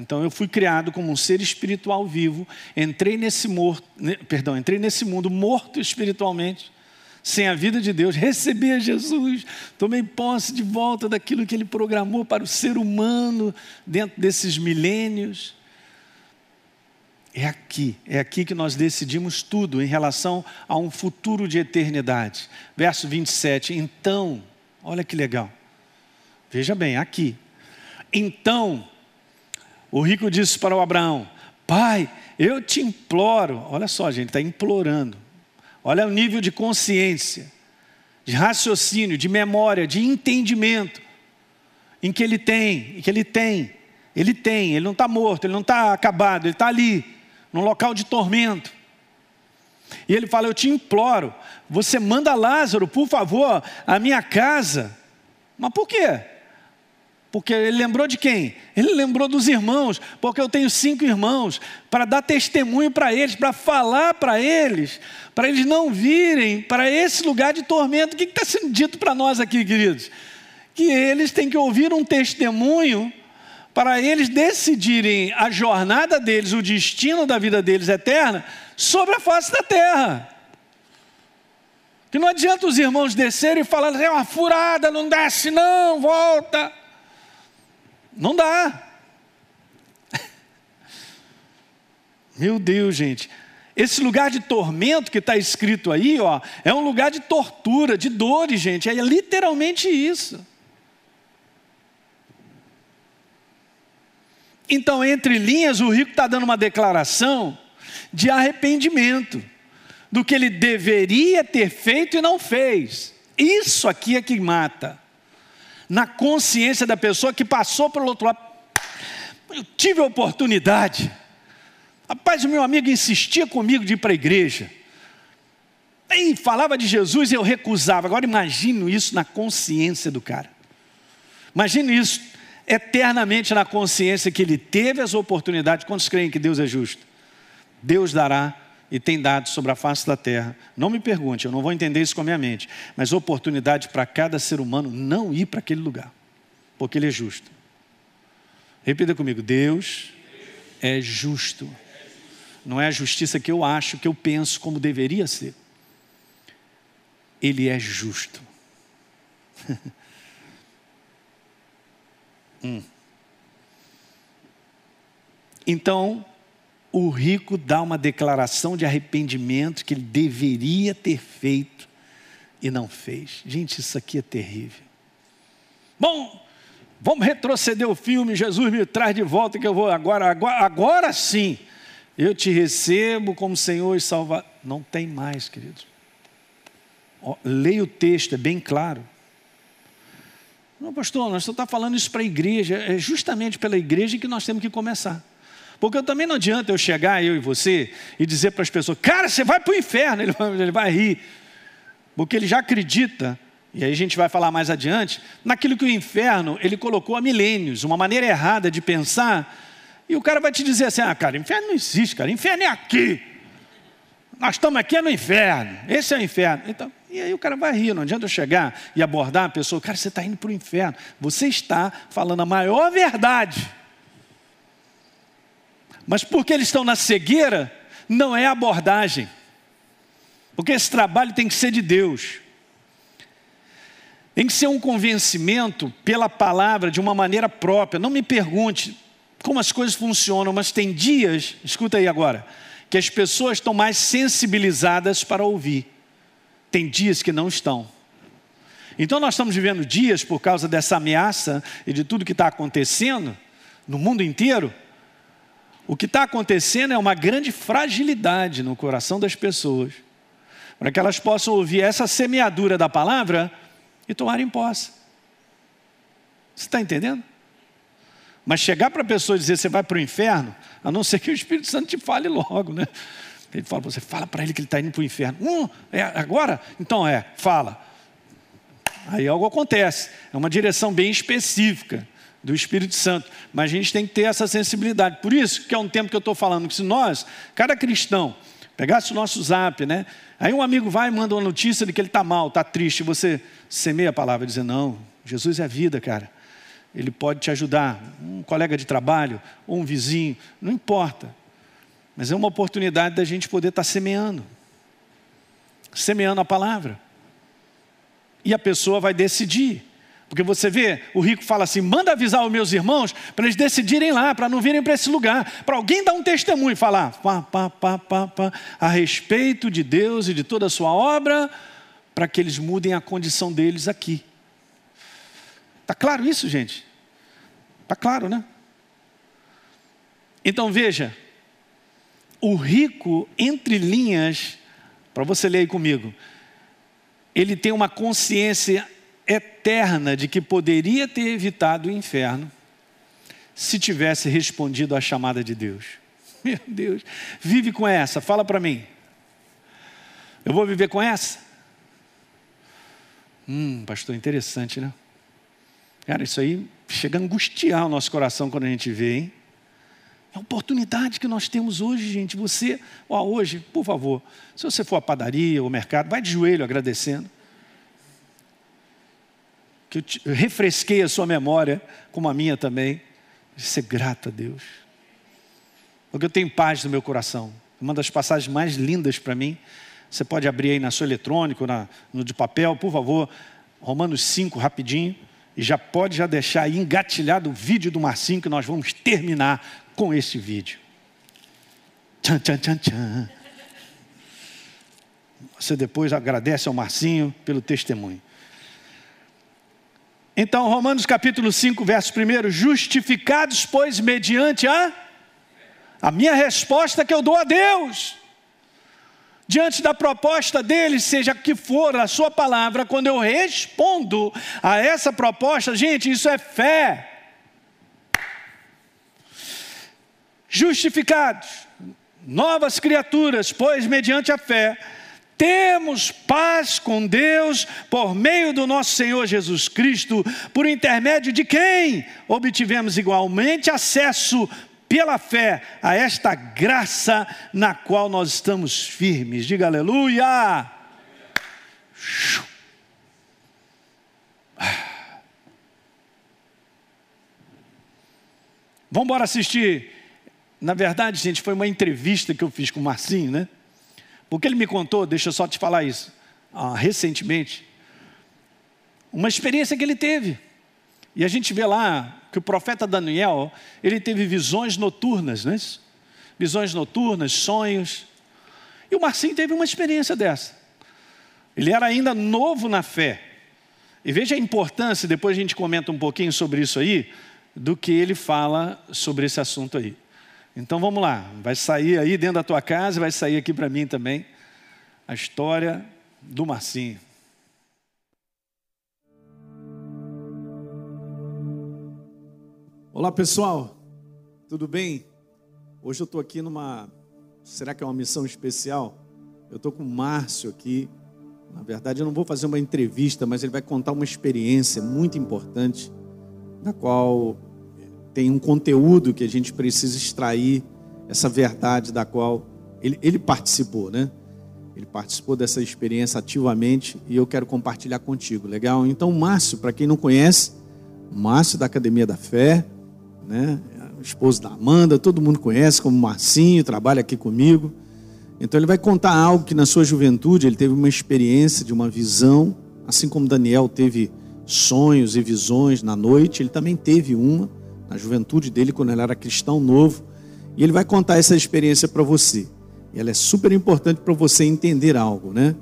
Então eu fui criado como um ser espiritual vivo, entrei nesse morto, perdão, entrei nesse mundo morto espiritualmente sem a vida de Deus, recebi a Jesus, tomei posse de volta daquilo que Ele programou para o ser humano dentro desses milênios. É aqui, é aqui que nós decidimos tudo em relação a um futuro de eternidade. Verso 27. Então, olha que legal. Veja bem, aqui. Então, o rico disse para o Abraão: Pai, eu te imploro. Olha só, gente, está implorando Olha o nível de consciência, de raciocínio, de memória, de entendimento em que ele tem, em que ele tem. Ele tem, ele não está morto, ele não está acabado, ele está ali, num local de tormento. E ele fala: Eu te imploro, você manda Lázaro, por favor, à minha casa. Mas por quê? Porque ele lembrou de quem? Ele lembrou dos irmãos, porque eu tenho cinco irmãos, para dar testemunho para eles, para falar para eles, para eles não virem para esse lugar de tormento. O que está sendo dito para nós aqui, queridos? Que eles têm que ouvir um testemunho para eles decidirem a jornada deles, o destino da vida deles eterna, sobre a face da terra. Que não adianta os irmãos descerem e falarem, é uma furada, não desce não, volta. Não dá. Meu Deus, gente. Esse lugar de tormento que está escrito aí, ó, é um lugar de tortura, de dores, gente. É literalmente isso. Então, entre linhas, o rico está dando uma declaração de arrependimento do que ele deveria ter feito e não fez. Isso aqui é que mata. Na consciência da pessoa que passou pelo outro lado. Eu tive a oportunidade. Rapaz, o meu amigo insistia comigo de ir para a igreja. E falava de Jesus e eu recusava. Agora imagino isso na consciência do cara. Imagine isso eternamente na consciência que ele teve as oportunidades. Quantos creem que Deus é justo? Deus dará e tem dado sobre a face da terra. Não me pergunte, eu não vou entender isso com a minha mente, mas oportunidade para cada ser humano não ir para aquele lugar, porque ele é justo. Repita comigo: Deus é justo. Não é a justiça que eu acho, que eu penso como deveria ser. Ele é justo. hum. Então, o rico dá uma declaração de arrependimento que ele deveria ter feito e não fez. Gente, isso aqui é terrível. Bom, vamos retroceder o filme, Jesus me traz de volta que eu vou agora, agora, agora sim. Eu te recebo como Senhor e Salvador. Não tem mais, queridos. Leia o texto, é bem claro. Não, pastor, nós estamos falando isso para a igreja. É justamente pela igreja que nós temos que começar. Porque também não adianta eu chegar, eu e você, e dizer para as pessoas, cara, você vai para o inferno, ele vai, ele vai rir. Porque ele já acredita, e aí a gente vai falar mais adiante, naquilo que o inferno ele colocou há milênios, uma maneira errada de pensar, e o cara vai te dizer assim: ah, cara, inferno não existe, cara, inferno é aqui. Nós estamos aqui é no inferno, esse é o inferno. Então, e aí o cara vai rir, não adianta eu chegar e abordar a pessoa, cara, você está indo para o inferno. Você está falando a maior verdade mas porque eles estão na cegueira, não é abordagem. Porque esse trabalho tem que ser de Deus. Tem que ser um convencimento pela palavra, de uma maneira própria. Não me pergunte como as coisas funcionam, mas tem dias, escuta aí agora, que as pessoas estão mais sensibilizadas para ouvir. Tem dias que não estão. Então nós estamos vivendo dias por causa dessa ameaça e de tudo que está acontecendo no mundo inteiro o que está acontecendo é uma grande fragilidade no coração das pessoas, para que elas possam ouvir essa semeadura da palavra e tomarem posse. Você está entendendo? Mas chegar para a pessoa e dizer você vai para o inferno, a não ser que o Espírito Santo te fale logo, né? Ele fala para você, fala para ele que ele está indo para o inferno. Hum, é agora? Então é, fala. Aí algo acontece. É uma direção bem específica do Espírito Santo. Mas a gente tem que ter essa sensibilidade. Por isso que é um tempo que eu estou falando que se nós, cada cristão, pegasse o nosso zap, né? Aí um amigo vai e manda uma notícia de que ele está mal, está triste, você semeia a palavra e diz, não, Jesus é vida, cara. Ele pode te ajudar, um colega de trabalho, ou um vizinho, não importa. Mas é uma oportunidade da gente poder estar semeando. Semeando a palavra. E a pessoa vai decidir porque você vê, o rico fala assim: manda avisar os meus irmãos para eles decidirem lá, para não virem para esse lugar, para alguém dar um testemunho e falar pá, pá, pá, pá, pá, a respeito de Deus e de toda a sua obra, para que eles mudem a condição deles aqui. Está claro isso, gente? Está claro, né? Então veja, o rico, entre linhas, para você ler aí comigo, ele tem uma consciência eterna de que poderia ter evitado o inferno se tivesse respondido à chamada de Deus. Meu Deus, vive com essa, fala para mim. Eu vou viver com essa? Hum, pastor, interessante, né? Cara, isso aí chega a angustiar o nosso coração quando a gente vê, hein? É a oportunidade que nós temos hoje, gente. Você, ó, hoje, por favor, se você for à padaria ou mercado, vai de joelho agradecendo. Que eu, te, eu refresquei a sua memória, como a minha também. Ser grato a Deus. Porque eu tenho paz no meu coração. Uma das passagens mais lindas para mim. Você pode abrir aí na sua eletrônica, na, no de papel, por favor. Romanos 5, rapidinho. E já pode já deixar aí engatilhado o vídeo do Marcinho, que nós vamos terminar com este vídeo. Tchan, tchan, tchan, tchan. Você depois agradece ao Marcinho pelo testemunho. Então, Romanos capítulo 5, verso 1: Justificados, pois, mediante a, a minha resposta que eu dou a Deus, diante da proposta dele, seja que for a sua palavra, quando eu respondo a essa proposta, gente, isso é fé. Justificados, novas criaturas, pois, mediante a fé, temos paz com Deus por meio do nosso Senhor Jesus Cristo, por intermédio de quem obtivemos igualmente acesso pela fé a esta graça na qual nós estamos firmes. Diga aleluia. Vamos embora assistir. Na verdade, gente, foi uma entrevista que eu fiz com o Marcinho, né? Porque ele me contou, deixa eu só te falar isso, ah, recentemente, uma experiência que ele teve. E a gente vê lá que o profeta Daniel, ele teve visões noturnas, né? Visões noturnas, sonhos. E o Marcinho teve uma experiência dessa. Ele era ainda novo na fé. E veja a importância, depois a gente comenta um pouquinho sobre isso aí, do que ele fala sobre esse assunto aí. Então vamos lá, vai sair aí dentro da tua casa, vai sair aqui para mim também a história do Marcinho. Olá pessoal, tudo bem? Hoje eu estou aqui numa. Será que é uma missão especial? Eu estou com o Márcio aqui. Na verdade, eu não vou fazer uma entrevista, mas ele vai contar uma experiência muito importante, na qual tem um conteúdo que a gente precisa extrair essa verdade da qual ele, ele participou, né? Ele participou dessa experiência ativamente e eu quero compartilhar contigo, legal? Então, Márcio, para quem não conhece, Márcio da Academia da Fé, né? Esposo da Amanda, todo mundo conhece como Marcinho, trabalha aqui comigo. Então ele vai contar algo que na sua juventude ele teve uma experiência de uma visão, assim como Daniel teve sonhos e visões na noite, ele também teve uma na juventude dele, quando ele era cristão novo. E ele vai contar essa experiência para você. E ela é super importante para você entender algo, né?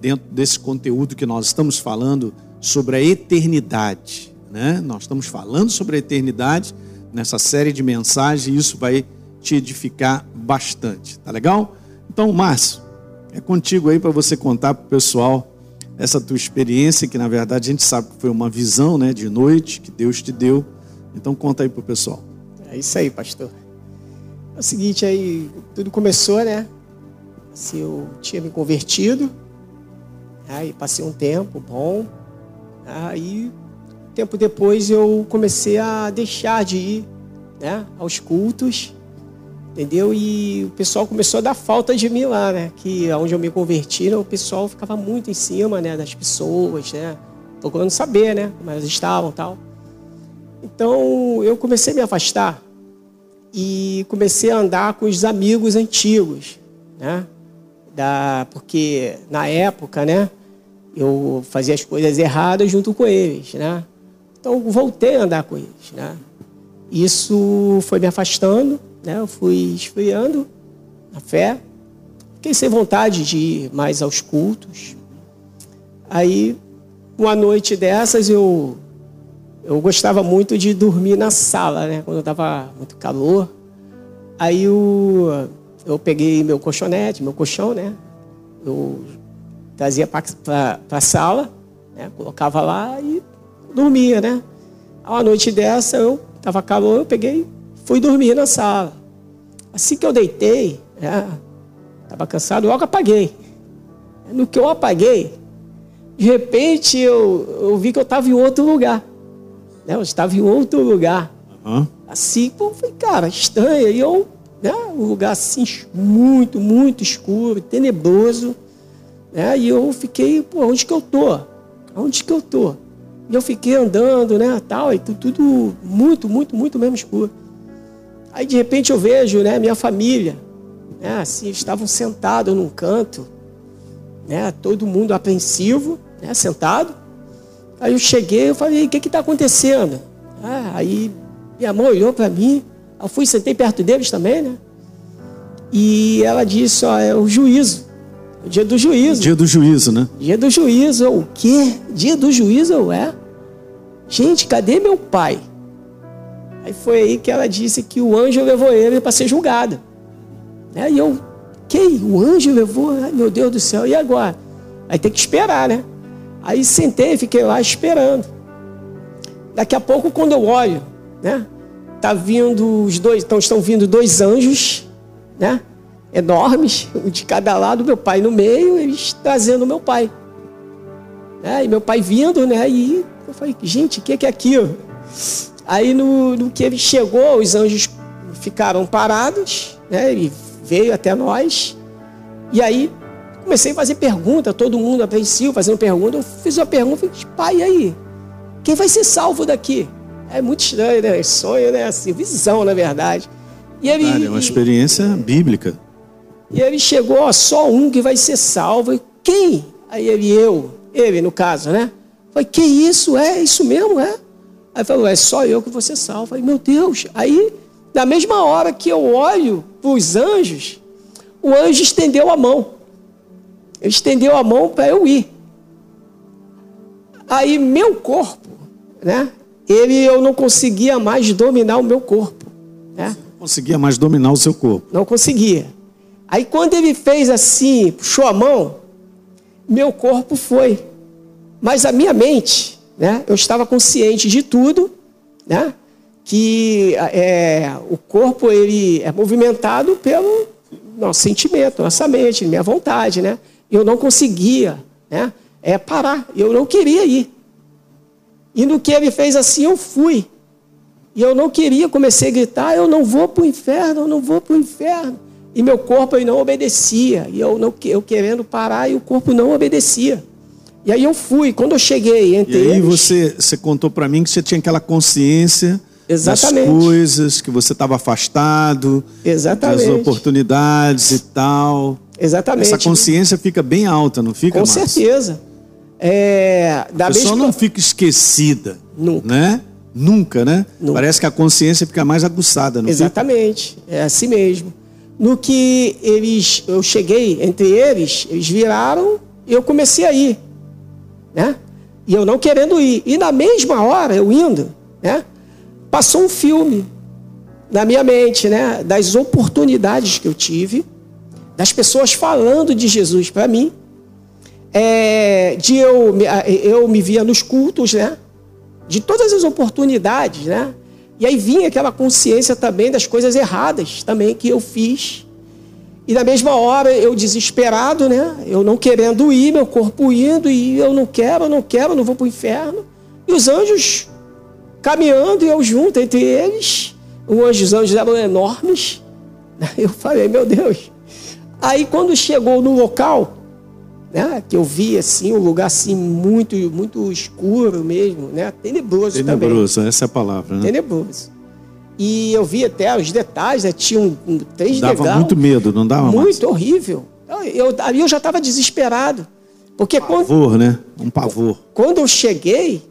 Dentro desse conteúdo que nós estamos falando sobre a eternidade, né? Nós estamos falando sobre a eternidade nessa série de mensagens e isso vai te edificar bastante, tá legal? Então, Márcio, é contigo aí para você contar para o pessoal essa tua experiência, que na verdade a gente sabe que foi uma visão né, de noite que Deus te deu então conta aí pro pessoal. É isso aí, pastor. É o seguinte, aí tudo começou, né? Assim, eu tinha me convertido, aí passei um tempo bom, aí tempo depois eu comecei a deixar de ir, né, aos cultos, entendeu? E o pessoal começou a dar falta de mim lá, né? Que onde eu me converti, né, o pessoal ficava muito em cima, né, das pessoas, né? Procurando saber, né, como elas estavam, tal. Então eu comecei a me afastar e comecei a andar com os amigos antigos, né? Da, porque na época, né, eu fazia as coisas erradas junto com eles, né? Então voltei a andar com eles, né? Isso foi me afastando, né? Eu fui esfriando na fé, fiquei sem vontade de ir mais aos cultos. Aí, uma noite dessas, eu eu gostava muito de dormir na sala, né? Quando estava muito calor. Aí eu, eu peguei meu colchonete, meu colchão, né? Eu trazia para a sala, né? colocava lá e dormia, né? Uma noite dessa, eu estava calor, eu peguei, fui dormir na sala. Assim que eu deitei, né? cansado, logo apaguei. No que eu apaguei, de repente eu, eu vi que eu estava em outro lugar. Né? Eu estava em outro lugar. Hã? Assim, pô, falei, cara, estranho. E eu, né? Um lugar assim, muito, muito escuro, tenebroso. Né? E eu fiquei, pô, onde que eu tô? Onde que eu tô? E eu fiquei andando, né, tal, e tu- tudo muito, muito, muito mesmo escuro. Aí de repente eu vejo, né, minha família, né, assim, estavam sentados num canto, né, todo mundo apreensivo, né, sentado. Aí eu cheguei, eu falei, o que que tá acontecendo? Ah, aí minha mãe olhou para mim, eu fui, sentei perto deles também, né? E ela disse, ó, é o juízo, o dia do juízo. Dia do juízo, né? Dia do juízo, o quê? Dia do juízo, eu, é? Gente, cadê meu pai? Aí foi aí que ela disse que o anjo levou ele para ser julgado. Né? E eu, quem? O anjo levou? Ai, meu Deus do céu, e agora? Aí tem que esperar, né? Aí sentei fiquei lá esperando. Daqui a pouco, quando eu olho, né? Tá vindo os dois, então estão vindo dois anjos, né? Enormes, um de cada lado, meu pai no meio, eles trazendo meu pai. Né? E meu pai vindo, né? E eu falei, gente, o que, que é aquilo? Aí no, no que ele chegou, os anjos ficaram parados, né? Ele veio até nós. E aí comecei a fazer pergunta, todo mundo apreensivo, fazendo pergunta. Eu fiz uma pergunta, falei, pai, e aí? Quem vai ser salvo daqui? É muito estranho, né? Sonho, né? Assim, visão, na verdade. E ele, Cara, é uma experiência bíblica. e ele chegou, ó, só um que vai ser salvo. E quem? Aí ele, eu, ele no caso, né? Falei, que isso? É isso mesmo, é? Aí falou, é só eu que vou ser salvo. Falei, meu Deus. Aí, na mesma hora que eu olho para os anjos, o anjo estendeu a mão. Ele estendeu a mão para eu ir. Aí meu corpo, né? Ele eu não conseguia mais dominar o meu corpo, né? Conseguia mais dominar o seu corpo. Não conseguia. Aí quando ele fez assim, puxou a mão, meu corpo foi. Mas a minha mente, né? Eu estava consciente de tudo, né? Que é, o corpo ele é movimentado pelo nosso sentimento, nossa mente, minha vontade, né? Eu não conseguia, né? É parar. Eu não queria ir. E no que ele fez assim, eu fui. E eu não queria, comecei a gritar: eu não vou para o inferno, eu não vou para o inferno. E meu corpo ele não obedecia. E eu, não, eu querendo parar, e o corpo não obedecia. E aí eu fui. Quando eu cheguei entre E aí eles, você, você contou para mim que você tinha aquela consciência Exatamente. das coisas, que você estava afastado, Exatamente. das oportunidades e tal. Exatamente. Essa consciência fica bem alta, não fica, Com Márcio? certeza. É, da A pessoa mesma... não fica esquecida, Nunca. né? Nunca, né? Nunca. Parece que a consciência fica mais aguçada, não fica? Exatamente, é assim mesmo. No que eles, eu cheguei entre eles, eles viraram e eu comecei a ir, né? E eu não querendo ir. E na mesma hora, eu indo, né? Passou um filme na minha mente, né? Das oportunidades que eu tive, das pessoas falando de Jesus para mim, é, de eu, eu me via nos cultos, né? De todas as oportunidades, né? E aí vinha aquela consciência também das coisas erradas também que eu fiz. E na mesma hora eu desesperado, né? Eu não querendo ir, meu corpo indo, e eu não quero, eu não quero, eu não vou para o inferno. E os anjos caminhando e eu junto entre eles. Os anjos, os anjos eram enormes. Eu falei, meu Deus. Aí quando chegou no local, né? Que eu vi assim, um lugar assim muito, muito escuro mesmo, né? Tenebroso, também. Tenebroso, essa é a palavra, né? Tenebroso. E eu vi até os detalhes, né? tinha um, um três Dava degraus. muito medo, não dava, Muito Márcio? horrível. Eu, eu, ali eu já estava desesperado. Porque quando, Pavor, né? Um pavor. quando eu cheguei,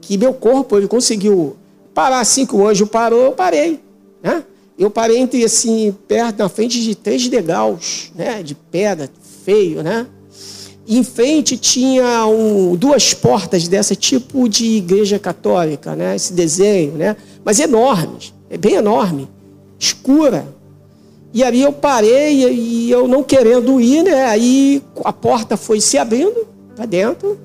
que meu corpo ele conseguiu parar assim que o anjo parou, eu parei. Né? Eu parei entre assim, perto, na frente de três degraus, né? De pedra, feio, né? Em frente tinha um, duas portas dessa tipo de igreja católica, né? Esse desenho, né? Mas enormes, é bem enorme, escura. E ali eu parei e eu não querendo ir, né? Aí a porta foi se abrindo para dentro,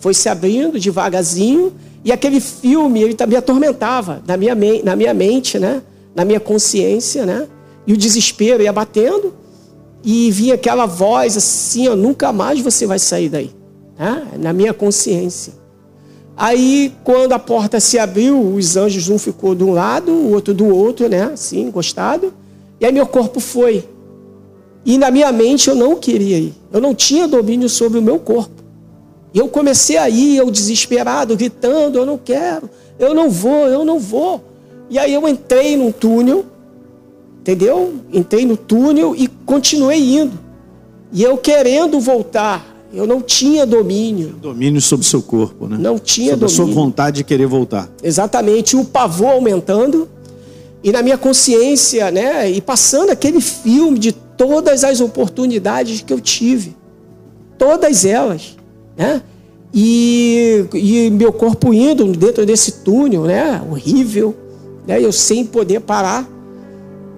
foi se abrindo devagarzinho. E aquele filme, ele também atormentava na minha, na minha mente, né? Na minha consciência, né? E o desespero ia batendo. e vinha aquela voz assim, ó, nunca mais você vai sair daí, né? na minha consciência. Aí, quando a porta se abriu, os anjos, um ficou de um lado, o outro do outro, né? Assim, encostado. E aí meu corpo foi. E na minha mente eu não queria ir. Eu não tinha domínio sobre o meu corpo. E eu comecei a ir, eu desesperado, gritando: eu não quero, eu não vou, eu não vou. E aí eu entrei num túnel, entendeu? Entrei no túnel e continuei indo. E eu querendo voltar, eu não tinha domínio. Domínio sobre o seu corpo, né? Não tinha sobre domínio. a sua vontade de querer voltar. Exatamente, o pavor aumentando e na minha consciência, né? E passando aquele filme de todas as oportunidades que eu tive, todas elas, né? E, e meu corpo indo dentro desse túnel, né? Horrível, né? Eu sem poder parar.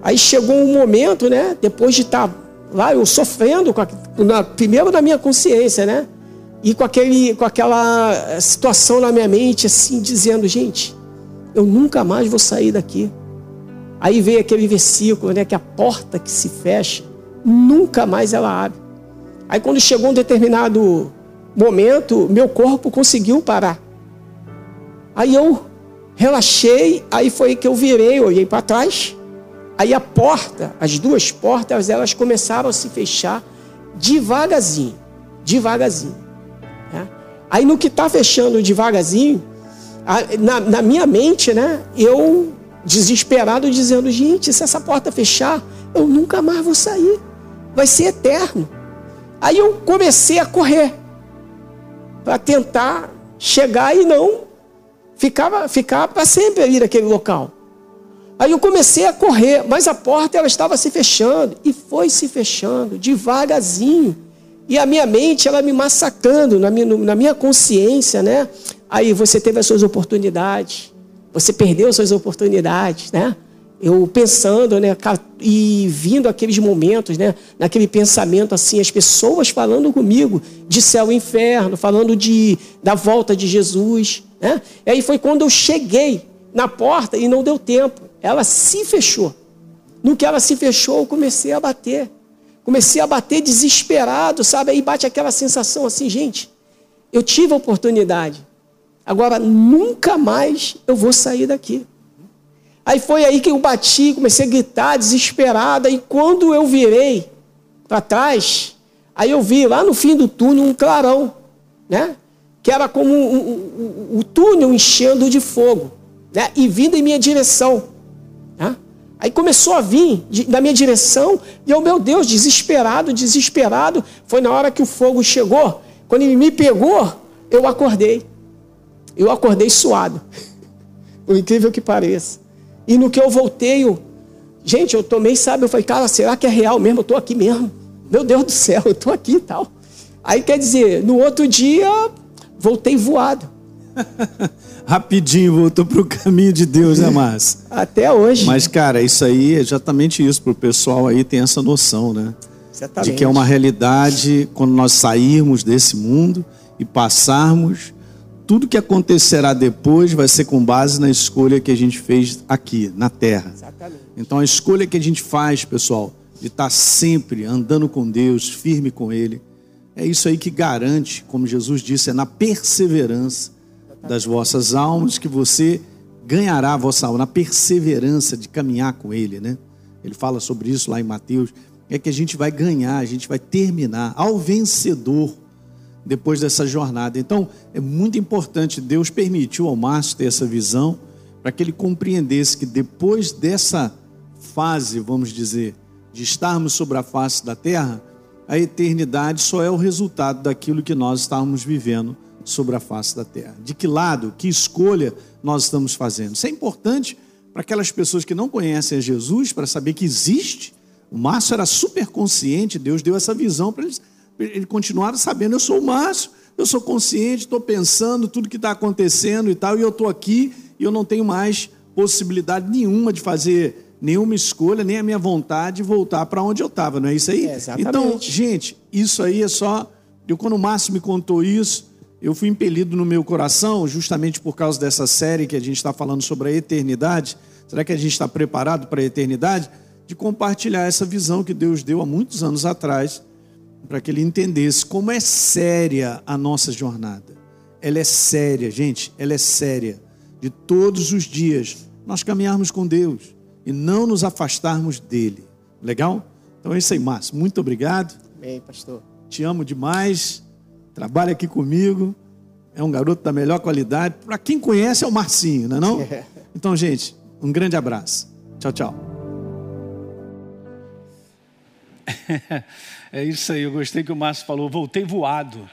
Aí chegou um momento, né? Depois de estar tá lá, eu sofrendo, a, na, primeiro na minha consciência, né? E com, aquele, com aquela situação na minha mente, assim, dizendo, gente, eu nunca mais vou sair daqui. Aí veio aquele versículo, né? Que a porta que se fecha, nunca mais ela abre. Aí quando chegou um determinado momento, meu corpo conseguiu parar. Aí eu relaxei, aí foi que eu virei, olhei para trás. Aí a porta, as duas portas, elas começaram a se fechar devagarzinho, devagarzinho. Né? Aí no que está fechando devagarzinho, na, na, minha mente, né, eu desesperado dizendo, gente, se essa porta fechar, eu nunca mais vou sair, vai ser eterno. Aí eu comecei a correr para tentar chegar e não ficar, ficar para sempre ali naquele local. Aí eu comecei a correr, mas a porta ela estava se fechando e foi se fechando devagarzinho. E a minha mente ela me massacrando na minha, na minha consciência, né? Aí você teve as suas oportunidades, você perdeu as suas oportunidades, né? eu pensando, né, e vindo aqueles momentos, né, naquele pensamento assim, as pessoas falando comigo de céu e inferno, falando de da volta de Jesus, né? E aí foi quando eu cheguei na porta e não deu tempo. Ela se fechou. No que ela se fechou, eu comecei a bater. Comecei a bater desesperado, sabe? Aí bate aquela sensação assim, gente, eu tive a oportunidade. Agora nunca mais eu vou sair daqui. Aí foi aí que eu bati, comecei a gritar, desesperada. E quando eu virei para trás, aí eu vi lá no fim do túnel um clarão, né? Que era como o túnel enchendo de fogo, né? E vindo em minha direção. Né? Aí começou a vir na minha direção, e eu, meu Deus, desesperado, desesperado. Foi na hora que o fogo chegou, quando ele me pegou, eu acordei. Eu acordei suado. Por incrível que pareça. E no que eu voltei, eu, gente, eu tomei, sabe? Eu falei, cara, será que é real mesmo? Eu estou aqui mesmo. Meu Deus do céu, eu estou aqui e tal. Aí quer dizer, no outro dia, voltei voado. Rapidinho voltou para o caminho de Deus, né, Márcio? Até hoje. Mas, cara, isso aí é exatamente isso. Para o pessoal aí tem essa noção, né? Exatamente. De que é uma realidade quando nós sairmos desse mundo e passarmos tudo que acontecerá depois vai ser com base na escolha que a gente fez aqui, na terra. Exatamente. Então a escolha que a gente faz, pessoal, de estar sempre andando com Deus, firme com Ele, é isso aí que garante, como Jesus disse, é na perseverança das vossas almas que você ganhará a vossa alma, na perseverança de caminhar com Ele, né? Ele fala sobre isso lá em Mateus, é que a gente vai ganhar, a gente vai terminar ao vencedor depois dessa jornada. Então, é muito importante, Deus permitiu ao Márcio ter essa visão, para que ele compreendesse que depois dessa fase, vamos dizer, de estarmos sobre a face da terra, a eternidade só é o resultado daquilo que nós estávamos vivendo sobre a face da terra. De que lado, que escolha nós estamos fazendo? Isso é importante para aquelas pessoas que não conhecem a Jesus, para saber que existe. O Márcio era super consciente, Deus deu essa visão para eles ele continuava sabendo, eu sou o Márcio, eu sou consciente, estou pensando tudo que está acontecendo e tal, e eu estou aqui e eu não tenho mais possibilidade nenhuma de fazer nenhuma escolha, nem a minha vontade de voltar para onde eu estava, não é isso aí? É, então, gente, isso aí é só. Eu, quando o Márcio me contou isso, eu fui impelido no meu coração, justamente por causa dessa série que a gente está falando sobre a eternidade. Será que a gente está preparado para a eternidade? de compartilhar essa visão que Deus deu há muitos anos atrás, para que ele entendesse como é séria a nossa jornada. Ela é séria, gente, ela é séria. De todos os dias nós caminharmos com Deus e não nos afastarmos dele. Legal? Então é isso aí, Márcio. Muito obrigado. Bem, pastor. Te amo demais. Trabalha aqui comigo. É um garoto da melhor qualidade. Para quem conhece é o Marcinho, não é não? Então, gente, um grande abraço. Tchau, tchau. É isso aí, eu gostei que o Márcio falou, voltei voado.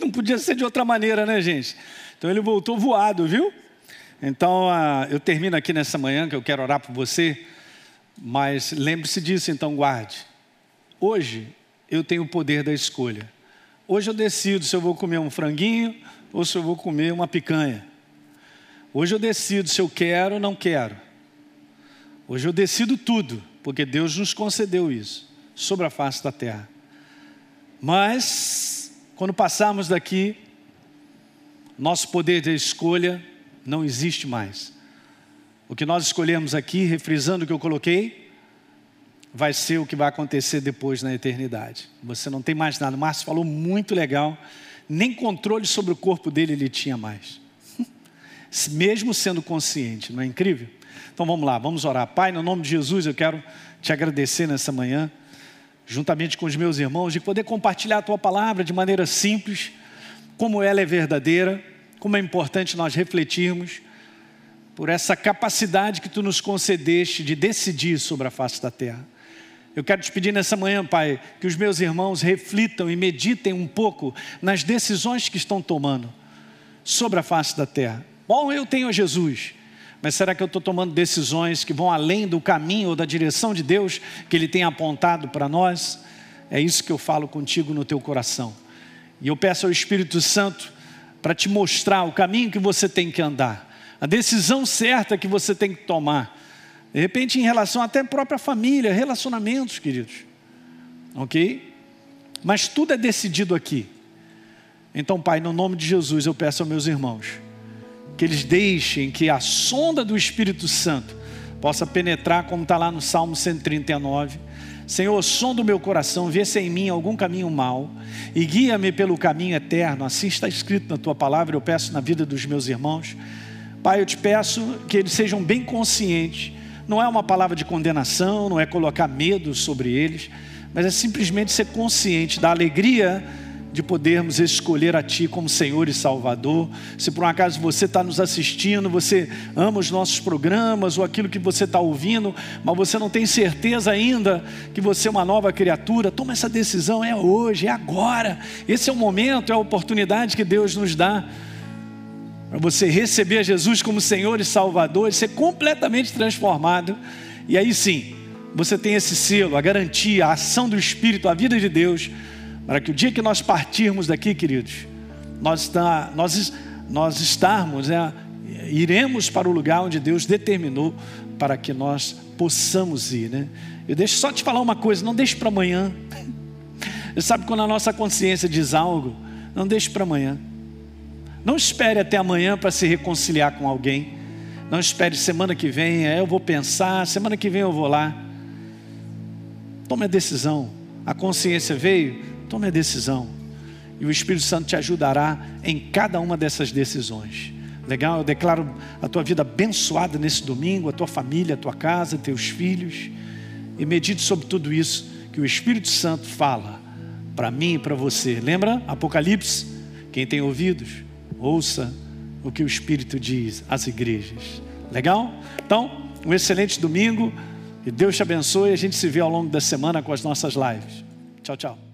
Não podia ser de outra maneira, né, gente? Então ele voltou voado, viu? Então uh, eu termino aqui nessa manhã, que eu quero orar por você, mas lembre-se disso, então guarde. Hoje eu tenho o poder da escolha. Hoje eu decido se eu vou comer um franguinho ou se eu vou comer uma picanha. Hoje eu decido se eu quero ou não quero. Hoje eu decido tudo, porque Deus nos concedeu isso sobre a face da terra. Mas, quando passarmos daqui, nosso poder de escolha não existe mais. O que nós escolhemos aqui, refrisando o que eu coloquei, vai ser o que vai acontecer depois na eternidade. Você não tem mais nada. O Márcio falou muito legal. Nem controle sobre o corpo dele ele tinha mais. Mesmo sendo consciente, não é incrível? Então vamos lá, vamos orar. Pai, no nome de Jesus, eu quero te agradecer nessa manhã, juntamente com os meus irmãos, de poder compartilhar a tua palavra de maneira simples, como ela é verdadeira, como é importante nós refletirmos por essa capacidade que tu nos concedeste de decidir sobre a face da terra. Eu quero te pedir nessa manhã, Pai, que os meus irmãos reflitam e meditem um pouco nas decisões que estão tomando sobre a face da terra. Bom, eu tenho Jesus, mas será que eu estou tomando decisões que vão além do caminho ou da direção de Deus que Ele tem apontado para nós? É isso que eu falo contigo no teu coração. E eu peço ao Espírito Santo para te mostrar o caminho que você tem que andar, a decisão certa que você tem que tomar de repente, em relação até à própria família, relacionamentos, queridos. Ok? Mas tudo é decidido aqui. Então, Pai, no nome de Jesus, eu peço aos meus irmãos que eles deixem que a sonda do Espírito Santo possa penetrar, como está lá no Salmo 139. Senhor, sonda o meu coração, vê se é em mim algum caminho mau e guia-me pelo caminho eterno. Assim está escrito na tua palavra, eu peço na vida dos meus irmãos. Pai, eu te peço que eles sejam bem conscientes não é uma palavra de condenação, não é colocar medo sobre eles, mas é simplesmente ser consciente da alegria de podermos escolher a Ti como Senhor e Salvador. Se por um acaso você está nos assistindo, você ama os nossos programas ou aquilo que você está ouvindo, mas você não tem certeza ainda que você é uma nova criatura, toma essa decisão, é hoje, é agora. Esse é o momento, é a oportunidade que Deus nos dá para você receber Jesus como Senhor e Salvador e ser completamente transformado. E aí sim, você tem esse selo, a garantia, a ação do Espírito, a vida de Deus, para que o dia que nós partirmos daqui, queridos, nós, está, nós, nós estarmos, né, iremos para o lugar onde Deus determinou para que nós possamos ir. Né? Eu deixo só te falar uma coisa, não deixe para amanhã. Você sabe quando a nossa consciência diz algo, não deixe para amanhã. Não espere até amanhã para se reconciliar com alguém. Não espere semana que vem, é, eu vou pensar, semana que vem eu vou lá. Tome a decisão. A consciência veio, tome a decisão. E o Espírito Santo te ajudará em cada uma dessas decisões. Legal? Eu declaro a tua vida abençoada nesse domingo, a tua família, a tua casa, teus filhos. E medite sobre tudo isso que o Espírito Santo fala para mim e para você. Lembra? Apocalipse? Quem tem ouvidos, ouça o que o Espírito diz às igrejas. Legal? Então, um excelente domingo e Deus te abençoe. A gente se vê ao longo da semana com as nossas lives. Tchau, tchau.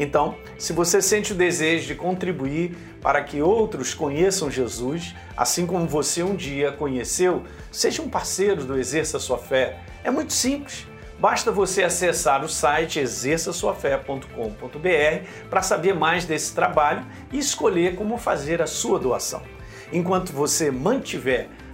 Então, se você sente o desejo de contribuir para que outros conheçam Jesus, assim como você um dia conheceu, seja um parceiro do Exerça Sua Fé. É muito simples. Basta você acessar o site exerçasuafé.com.br para saber mais desse trabalho e escolher como fazer a sua doação. Enquanto você mantiver